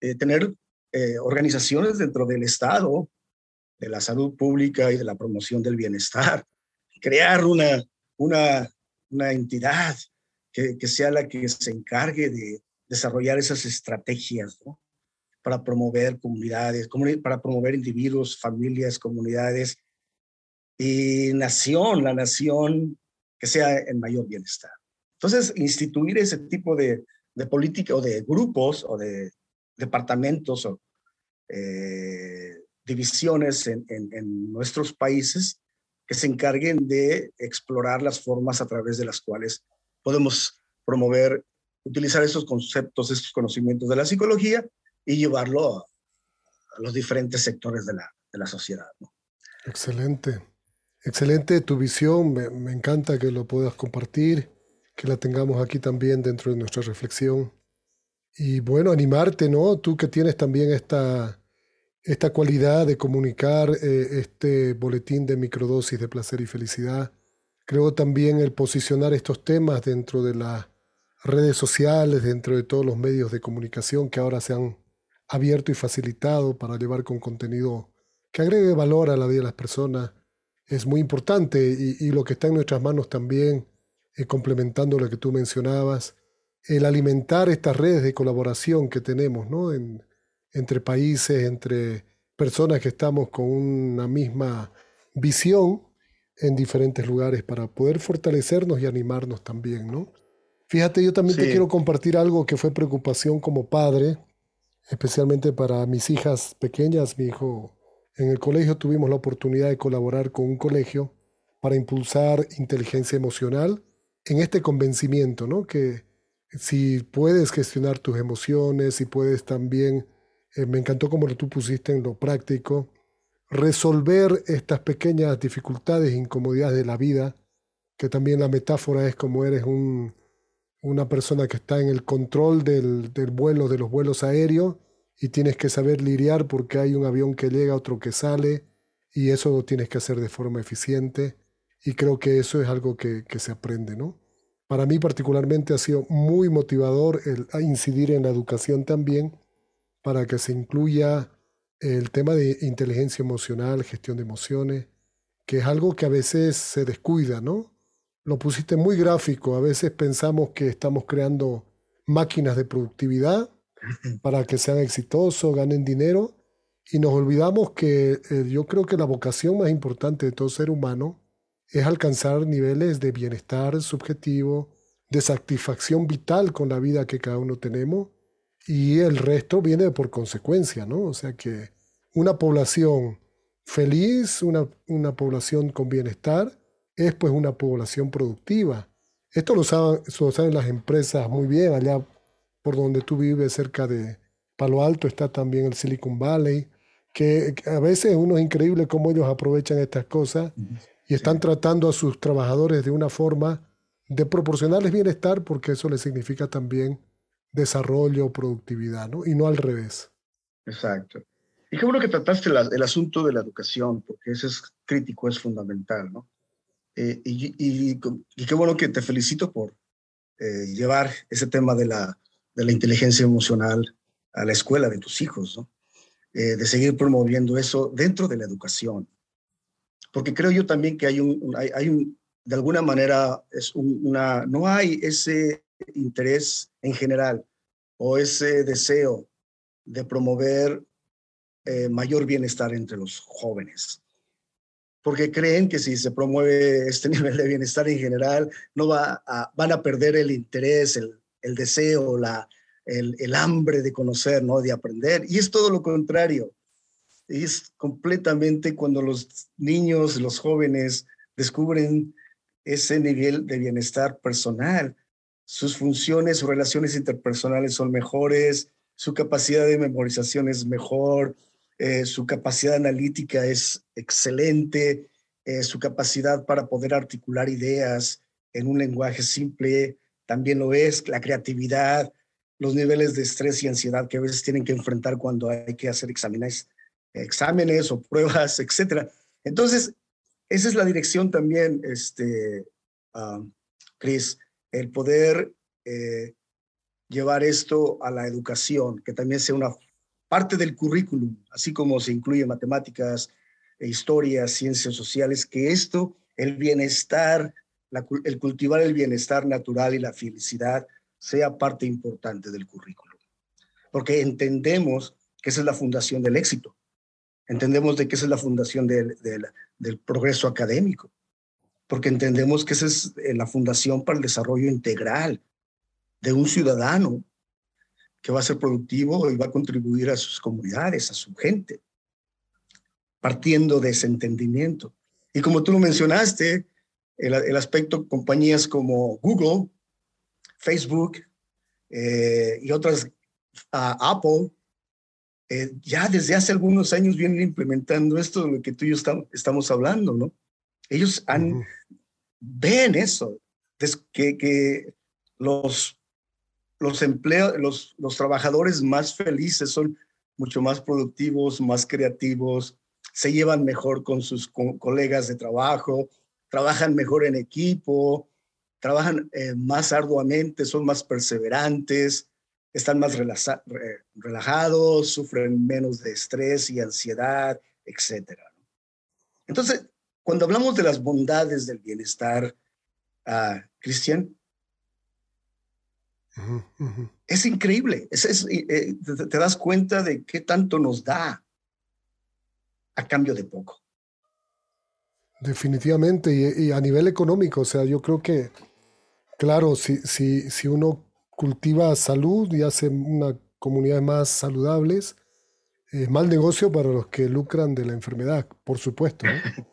eh, tener eh, organizaciones dentro del Estado, de la salud pública y de la promoción del bienestar, crear una, una, una entidad que, que sea la que se encargue de desarrollar esas estrategias. Para promover comunidades, para promover individuos, familias, comunidades y nación, la nación que sea en mayor bienestar. Entonces, instituir ese tipo de, de política o de grupos o de departamentos o eh, divisiones en, en, nuestros países que se encarguen de explorar las formas a través de las cuales podemos promover, utilizar esos conceptos, estos conocimientos de la psicología y llevarlo a, los diferentes sectores de la, de la sociedad.
Excelente. Excelente tu visión. Me, me, encanta que lo puedas compartir, que la tengamos aquí también dentro de nuestra reflexión. Y bueno, animarte, ¿no? Tú que tienes también esta, esta cualidad de comunicar eh, este boletín de microdosis de placer y felicidad. Creo también el posicionar estos temas dentro de las redes sociales, dentro de todos los medios de comunicación que ahora se han abierto y facilitado para llevar con contenido que agregue valor a la vida de las personas es muy importante y, lo que está en nuestras manos también, eh, complementando lo que tú mencionabas, el alimentar estas redes de colaboración que tenemos ¿no? entre países, entre personas que estamos con una misma visión en diferentes lugares para poder fortalecernos y animarnos también. ¿no? Fíjate, yo también te quiero compartir algo que fue preocupación como padre, especialmente para mis hijas pequeñas. Mi hijo, en el colegio tuvimos la oportunidad de colaborar con un colegio para impulsar inteligencia emocional en este convencimiento, ¿no? Que si puedes gestionar tus emociones, si puedes también, eh, me encantó como tú pusiste en lo práctico, resolver estas pequeñas dificultades e incomodidades de la vida, que también la metáfora es como eres un, una persona que está en el control del, del, vuelo, de los vuelos aéreos, y tienes que saber lidiar porque hay un avión que llega, otro que sale, y eso lo tienes que hacer de forma eficiente, y creo que eso es algo que, que se aprende, ¿no? Para mí particularmente ha sido muy motivador incidir en la educación también, para que se incluya el tema de inteligencia emocional, gestión de emociones, que es algo que a veces se descuida, ¿no? Lo pusiste muy gráfico, a veces pensamos que estamos creando máquinas de productividad para que sean exitosos, ganen dinero, y nos olvidamos que eh, yo creo que la vocación más importante de todo ser humano es alcanzar niveles de bienestar subjetivo, de satisfacción vital con la vida que cada uno tenemos y el resto viene por consecuencia, ¿no? O sea que una población feliz, una, una población con bienestar, es pues una población productiva. Esto lo saben, lo saben las empresas muy bien, allá por donde tú vives, cerca de Palo Alto, está también el Silicon Valley, que a veces uno es increíble cómo ellos aprovechan estas cosas y están tratando a sus trabajadores de una forma de proporcionarles bienestar, porque eso les significa también desarrollo, productividad, ¿no? Y no al revés.
Exacto. Y qué bueno que trataste el asunto de la educación, porque eso es crítico, es fundamental, ¿no? Eh, y, qué bueno que te felicito por eh, llevar ese tema de la, de la inteligencia emocional a la escuela de tus hijos. Eh, de seguir promoviendo eso dentro de la educación. Porque creo yo también que hay un, hay, un de alguna manera, es una, no hay ese interés en general o ese deseo de promover mayor bienestar entre los jóvenes. Porque creen que si se promueve este nivel de bienestar en general, no va van a perder el interés, el, el deseo, la, el, el, hambre de conocer, ¿no? de aprender. Y es todo lo contrario. Es completamente cuando los niños, los jóvenes descubren ese nivel de bienestar personal. Sus funciones, sus relaciones interpersonales son mejores, su capacidad de memorización es mejor, eh, su capacidad analítica es excelente, eh, su capacidad para poder articular ideas en un lenguaje simple también lo es, la creatividad, los niveles de estrés y ansiedad que a veces tienen que enfrentar cuando hay que hacer exámenes, exámenes o pruebas, etc. Entonces, esa es la dirección también, este, uh, Chris, el poder eh, llevar esto a la educación, que también sea una parte del currículum, así como se incluye matemáticas, e historia, ciencias sociales, que esto, el bienestar, el cultivar el bienestar natural y la felicidad sea parte importante del currículum. Porque entendemos que esa es la fundación del éxito. Entendemos de que esa es la fundación del, del, progreso académico, porque entendemos que esa es eh, la fundación para el desarrollo integral de un ciudadano que va a ser productivo y va a contribuir a sus comunidades, a su gente, partiendo de ese entendimiento. Y como tú lo mencionaste, el, el aspecto compañías como Google, Facebook eh, y otras, Apple, eh, ya desde hace algunos años vienen implementando esto de lo que tú y yo estamos, hablando, ¿no? Ellos han, ven eso, que, que los, los los, los trabajadores más felices son mucho más productivos, más creativos, se llevan mejor con sus colegas de trabajo, trabajan mejor en equipo, trabajan eh, más arduamente, son más perseverantes, están más relajados, sufren menos de estrés y ansiedad, etc. Entonces, cuando hablamos de las bondades del bienestar, uh, Cristian, es increíble. Es, eh, te, das cuenta de qué tanto nos da a cambio de poco.
Definitivamente, y, y, a nivel económico, o sea, yo creo que Claro, si, si, si uno cultiva salud y hace una comunidad más saludables, es mal negocio para los que lucran de la enfermedad, por supuesto.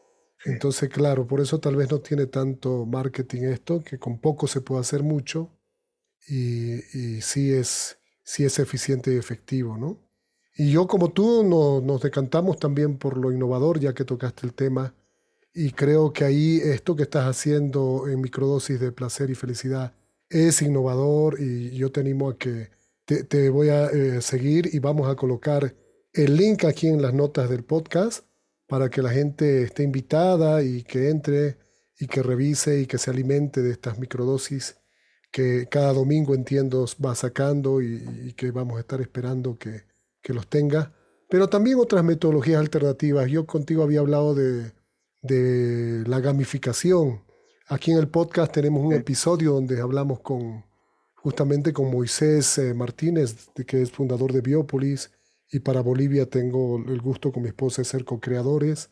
Entonces, claro, por eso tal vez no tiene tanto marketing esto, que con poco se puede hacer mucho y, y sí, es, sí es eficiente y efectivo, ¿no? Y yo como tú nos decantamos también por lo innovador, ya que tocaste el tema, y creo que ahí esto que estás haciendo en microdosis de placer y felicidad es innovador y yo te animo a que te, voy a eh, seguir y vamos a colocar el link aquí en las notas del podcast para que la gente esté invitada y que entre y que revise y que se alimente de estas microdosis que cada domingo entiendo va sacando y, que vamos a estar esperando que, que, los tenga. Pero también otras metodologías alternativas. Yo contigo había hablado de, de la gamificación. Aquí en el podcast tenemos un episodio donde hablamos con justamente con Moisés eh, Martínez, que es fundador de Biopolis, y para Bolivia tengo el gusto con mi esposa de ser co-creadores.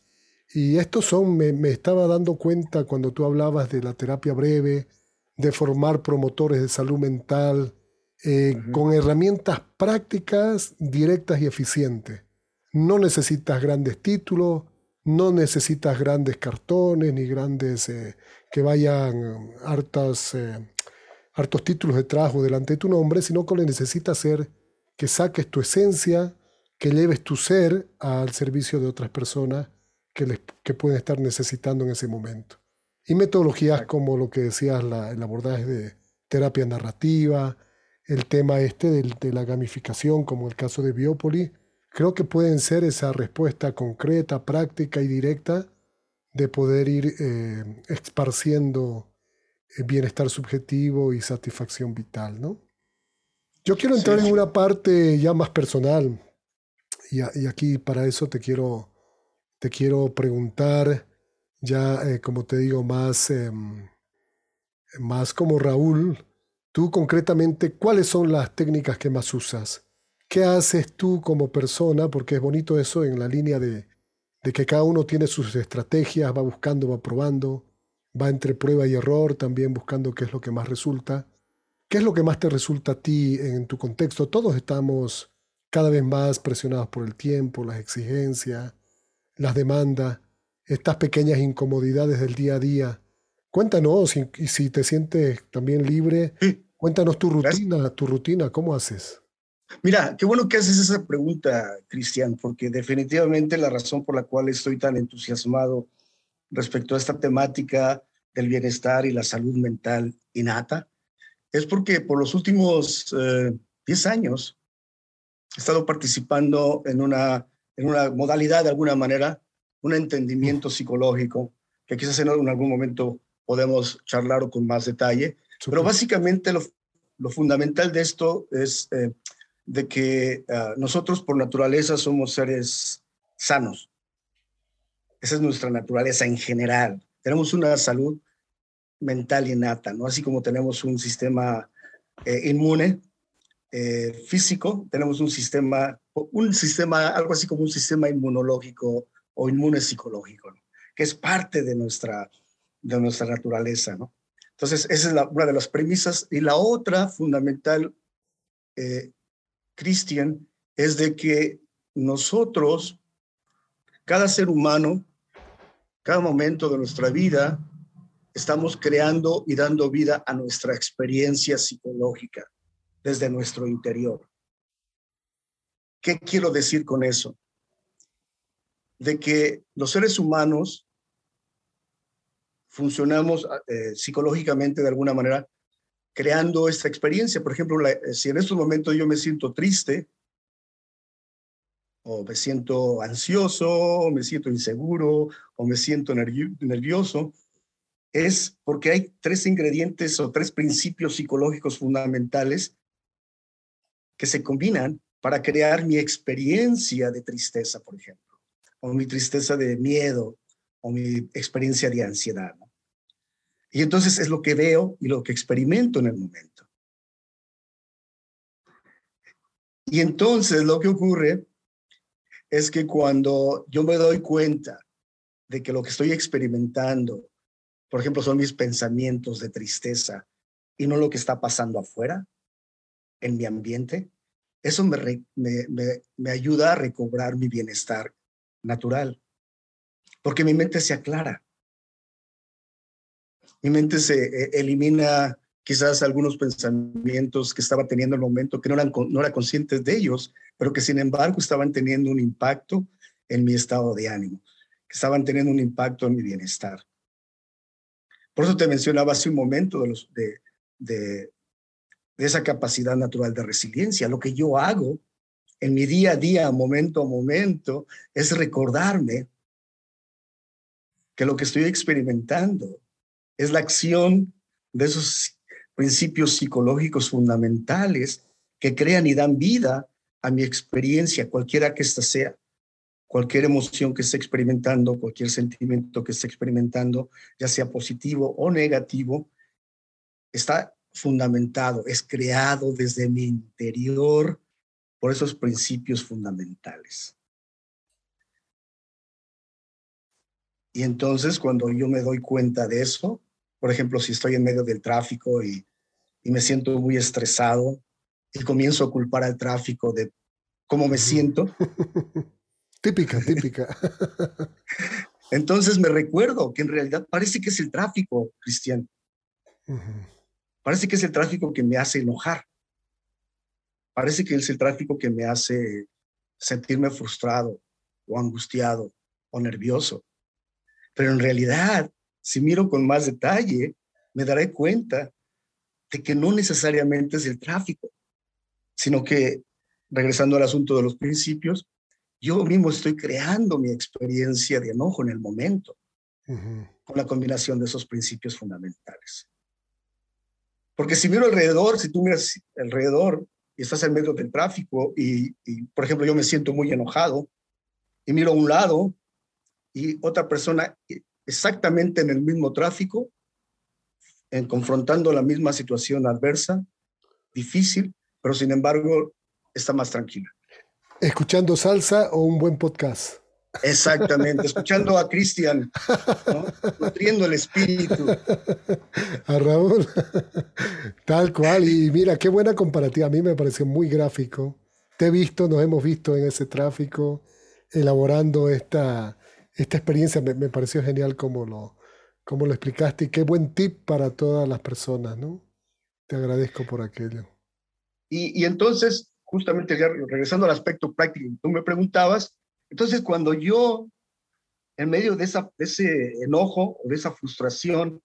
Y estos son, me, me, estaba dando cuenta cuando tú hablabas de la terapia breve, de formar promotores de salud mental, eh, con herramientas prácticas, directas y eficientes. No necesitas grandes títulos, no necesitas grandes cartones ni grandes eh, que vayan hartas, eh, hartos títulos detrás o delante de tu nombre, sino que lo necesitas hacer que saques tu esencia, que lleves tu ser al servicio de otras personas que, les, que pueden estar necesitando en ese momento. Y metodologías como lo que decías, la, el abordaje de terapia narrativa, el tema este de, de la gamificación, como el caso de Biopoli, creo que pueden ser esa respuesta concreta, práctica y directa de poder ir eh, esparciendo eh, bienestar subjetivo y satisfacción vital, ¿no? Yo quiero entrar en una parte ya más personal y, aquí para eso te quiero, te quiero preguntar ya, eh, como te digo, más, em, más como Raúl, tú concretamente, ¿cuáles son las técnicas que más usas? ¿Qué haces tú como persona? Porque es bonito eso en la línea de, que cada uno tiene sus estrategias, va buscando, va probando, va entre prueba y error, también buscando qué es lo que más resulta. ¿Qué es lo que más te resulta a ti en tu contexto? Todos estamos cada vez más presionados por el tiempo, las exigencias, las demandas, estas pequeñas incomodidades del día a día. Cuéntanos, y, si te sientes también libre, cuéntanos tu rutina, tu rutina, ¿cómo haces?
Mira, qué bueno que haces esa pregunta, Cristian, porque definitivamente la razón por la cual estoy tan entusiasmado respecto a esta temática del bienestar y la salud mental innata es porque por los últimos 10 eh, años he estado participando en una, en una modalidad de alguna manera, un entendimiento psicológico, que quizás en algún momento podemos charlar con más detalle, pero básicamente lo, lo, fundamental de esto es eh, de que ah, nosotros por naturaleza somos seres sanos. Esa es nuestra naturaleza en general. Tenemos una salud mental innata, ¿no? Así como tenemos un sistema eh, inmune eh, físico, tenemos un sistema, un sistema, algo así como un sistema inmunológico o inmune psicológico, que es parte de nuestra, de nuestra naturaleza, ¿no? Entonces, esa es una de las premisas. Y la otra fundamental eh, Cristian, es de que nosotros, cada ser humano, cada momento de nuestra vida, estamos creando y dando vida a nuestra experiencia psicológica desde nuestro interior. ¿Qué quiero decir con eso? De que los seres humanos funcionamos eh, psicológicamente de alguna manera creando esta experiencia. Por ejemplo, eh, si en estos momentos yo me siento triste, o me siento ansioso, o me siento inseguro, o me siento nervioso, es porque hay tres ingredientes o tres principios psicológicos fundamentales que se combinan para crear mi experiencia de tristeza, por ejemplo, o mi tristeza de miedo, o mi experiencia de ansiedad. Y entonces es lo que veo y lo que experimento en el momento. Y entonces lo que ocurre es que cuando yo me doy cuenta de que lo que estoy experimentando, por ejemplo, son mis pensamientos de tristeza, y no lo que está pasando afuera, en mi ambiente, eso me, me, ayuda a recobrar mi bienestar natural, porque mi mente se aclara. Mi mente se eh, elimina quizás algunos pensamientos que estaba teniendo en el momento, que no eran no era conscientes de ellos, pero que sin embargo estaban teniendo un impacto en mi estado de ánimo, que estaban teniendo un impacto en mi bienestar. Por eso te mencionaba hace un momento de, los, de, de, esa capacidad natural de resiliencia. Lo que yo hago en mi día a día, momento a momento, es recordarme que lo que estoy experimentando es la acción de esos principios psicológicos fundamentales que crean y dan vida a mi experiencia, cualquiera que ésta sea cualquier emoción que esté experimentando, cualquier sentimiento que esté experimentando, ya sea positivo o negativo, está fundamentado, es creado desde mi interior por esos principios fundamentales. Y entonces cuando yo me doy cuenta de eso, por ejemplo, si estoy en medio del tráfico y, y me siento muy estresado y comienzo a culpar al tráfico de cómo me siento,
Típica, típica.
Entonces me recuerdo que en realidad parece que es el tráfico, Cristian. Parece que es el tráfico que me hace enojar. Parece que es el tráfico que me hace sentirme frustrado o angustiado o nervioso. Pero en realidad, si miro con más detalle, me daré cuenta de que no necesariamente es el tráfico, sino que, regresando al asunto de los principios, yo mismo estoy creando mi experiencia de enojo en el momento, con la combinación de esos principios fundamentales. Porque si miro alrededor, si tú miras alrededor estás en medio del tráfico y, por ejemplo, yo me siento muy enojado y miro a un lado y otra persona exactamente en el mismo tráfico, en confrontando la misma situación adversa, difícil, pero sin embargo está más tranquila.
¿Escuchando salsa o un buen podcast?
Exactamente, escuchando a Cristian, nutriendo el espíritu.
A Raúl, tal cual. Y mira, qué buena comparativa. A mí me pareció muy gráfico. Te he visto, nos hemos visto en ese tráfico, elaborando esta, esta experiencia. Me, pareció genial como lo, como lo explicaste y qué buen tip para todas las personas, ¿no? Te agradezco por aquello.
Y, y entonces, justamente ya regresando al aspecto práctico, tú me preguntabas, entonces cuando yo, en medio de, esa, ese enojo o de esa frustración,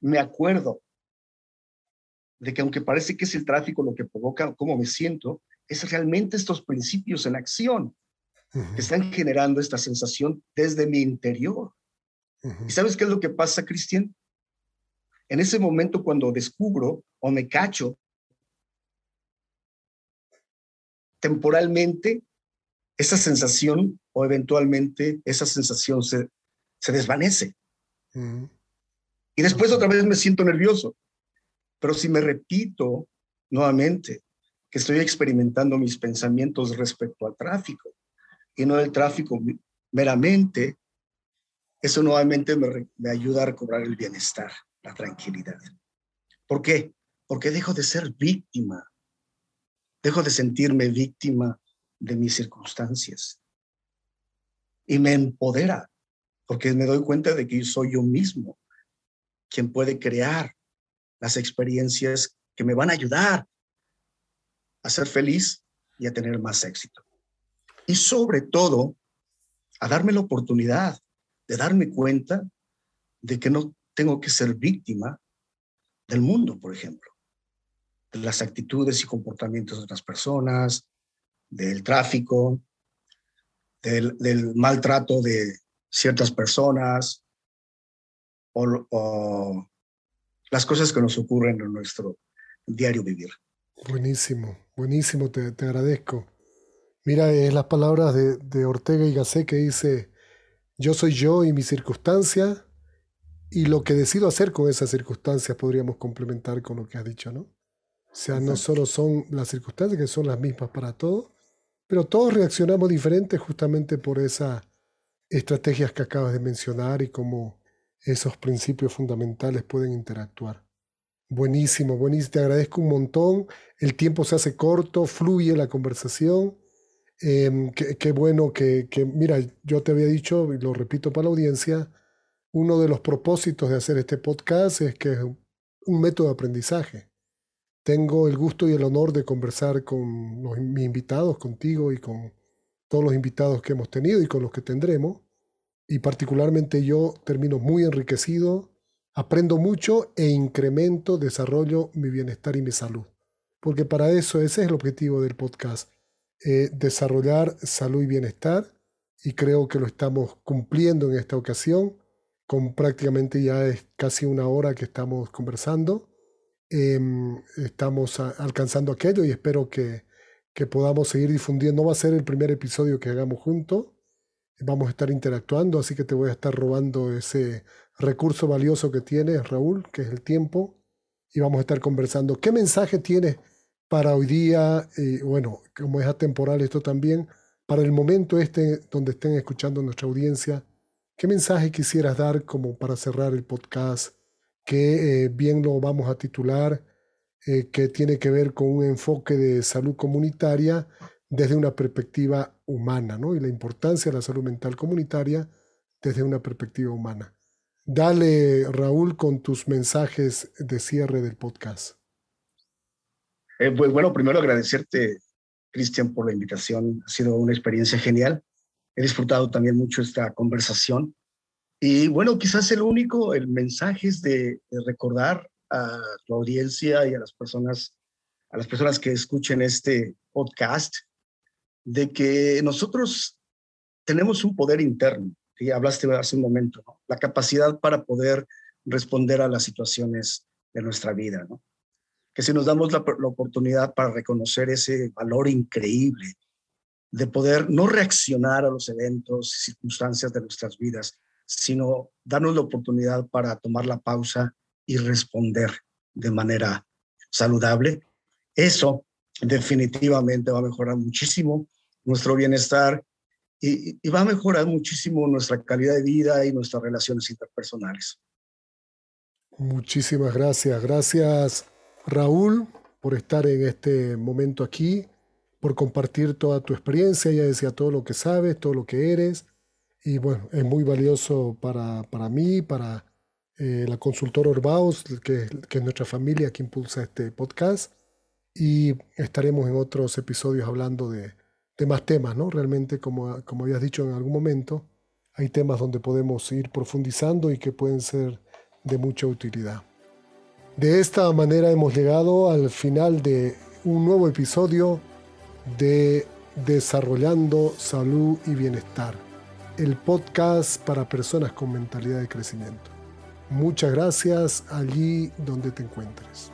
me acuerdo de que aunque parece que es el tráfico lo que provoca cómo me siento, es realmente estos principios en acción que están generando esta sensación desde mi interior. ¿Y sabes qué es lo que pasa, Cristian? En ese momento cuando descubro o me cacho temporalmente esa sensación o eventualmente esa sensación se, se desvanece. Y después otra vez me siento nervioso. Pero si me repito nuevamente que estoy experimentando mis pensamientos respecto al tráfico y no el tráfico meramente, eso nuevamente me, me ayuda a recobrar el bienestar, la tranquilidad. ¿Por qué? Porque dejo de ser víctima Dejo de sentirme víctima de mis circunstancias. Y me empodera, porque me doy cuenta de que soy yo mismo quien puede crear las experiencias que me van a ayudar a ser feliz y a tener más éxito. Y sobre todo, a darme la oportunidad de darme cuenta de que no tengo que ser víctima del mundo, por ejemplo de las actitudes y comportamientos de otras personas, del tráfico, del, maltrato de ciertas personas o, las cosas que nos ocurren en nuestro diario vivir.
Buenísimo, buenísimo, te, agradezco. Mira, es las palabras de, de, Ortega y Gasset que dice, yo soy yo y mi circunstancia, y lo que decido hacer con esas circunstancias podríamos complementar con lo que has dicho, ¿no? O sea, no solo son las circunstancias que son las mismas para todos, pero todos reaccionamos diferente justamente por esas estrategias que acabas de mencionar y cómo esos principios fundamentales pueden interactuar. Buenísimo, buenísimo. Te agradezco un montón. El tiempo se hace corto, fluye la conversación. Em, qué, bueno que, que, mira, yo te había dicho, y lo repito para la audiencia, uno de los propósitos de hacer este podcast es que es un método de aprendizaje. Tengo el gusto y el honor de conversar con mis invitados, contigo y con todos los invitados que hemos tenido y con los que tendremos. Y particularmente yo termino muy enriquecido, aprendo mucho e incremento, desarrollo mi bienestar y mi salud. Porque para eso ese es el objetivo del podcast eh, desarrollar salud y bienestar y creo que lo estamos cumpliendo en esta ocasión con prácticamente ya es casi una hora que estamos conversando. Em, estamos alcanzando aquello y espero que, que podamos seguir difundiendo. No va a ser el primer episodio que hagamos juntos. Vamos a estar interactuando, así que te voy a estar robando ese recurso valioso que tienes, Raúl, que es el tiempo, y vamos a estar conversando. ¿Qué mensaje tienes para hoy día, eh, bueno, como es atemporal esto también, para el momento este donde estén escuchando nuestra audiencia, ¿qué mensaje quisieras dar como para cerrar el podcast? Que eh, bien lo vamos a titular, eh, que tiene que ver con un enfoque de salud comunitaria desde una perspectiva humana, ¿no? Y la importancia de la salud mental comunitaria desde una perspectiva humana. Dale, Raúl, con tus mensajes de cierre del podcast.
Eh, pues bueno, primero agradecerte, Cristian, por la invitación. Ha sido una experiencia genial. He disfrutado también mucho esta conversación. Y bueno, quizás el único, el mensaje es de, recordar a tu audiencia y a las personas, a las personas que escuchen este podcast, de que nosotros tenemos un poder interno. Y hablaste hace un momento, la capacidad para poder responder a las situaciones de nuestra vida. que si nos damos la, oportunidad para reconocer ese valor increíble de poder no reaccionar a los eventos y circunstancias de nuestras vidas, sino darnos la oportunidad para tomar la pausa y responder de manera saludable. Eso definitivamente va a mejorar muchísimo nuestro bienestar y, va a mejorar muchísimo nuestra calidad de vida y nuestras relaciones interpersonales.
Muchísimas gracias. Gracias Raúl, por estar en este momento aquí, por compartir toda tu experiencia, ya decía todo lo que sabes, todo lo que eres. Y bueno, es muy valioso para, para mí, para eh, la consultora Orbaos, que, que, es nuestra familia que impulsa este podcast. Y estaremos en otros episodios hablando de, de más temas, ¿no? Realmente, como, como habías dicho en algún momento, hay temas donde podemos ir profundizando y que pueden ser de mucha utilidad. De esta manera hemos llegado al final de un nuevo episodio de Desarrollando Salud y Bienestar, el podcast para personas con mentalidad de crecimiento. Muchas gracias allí donde te encuentres.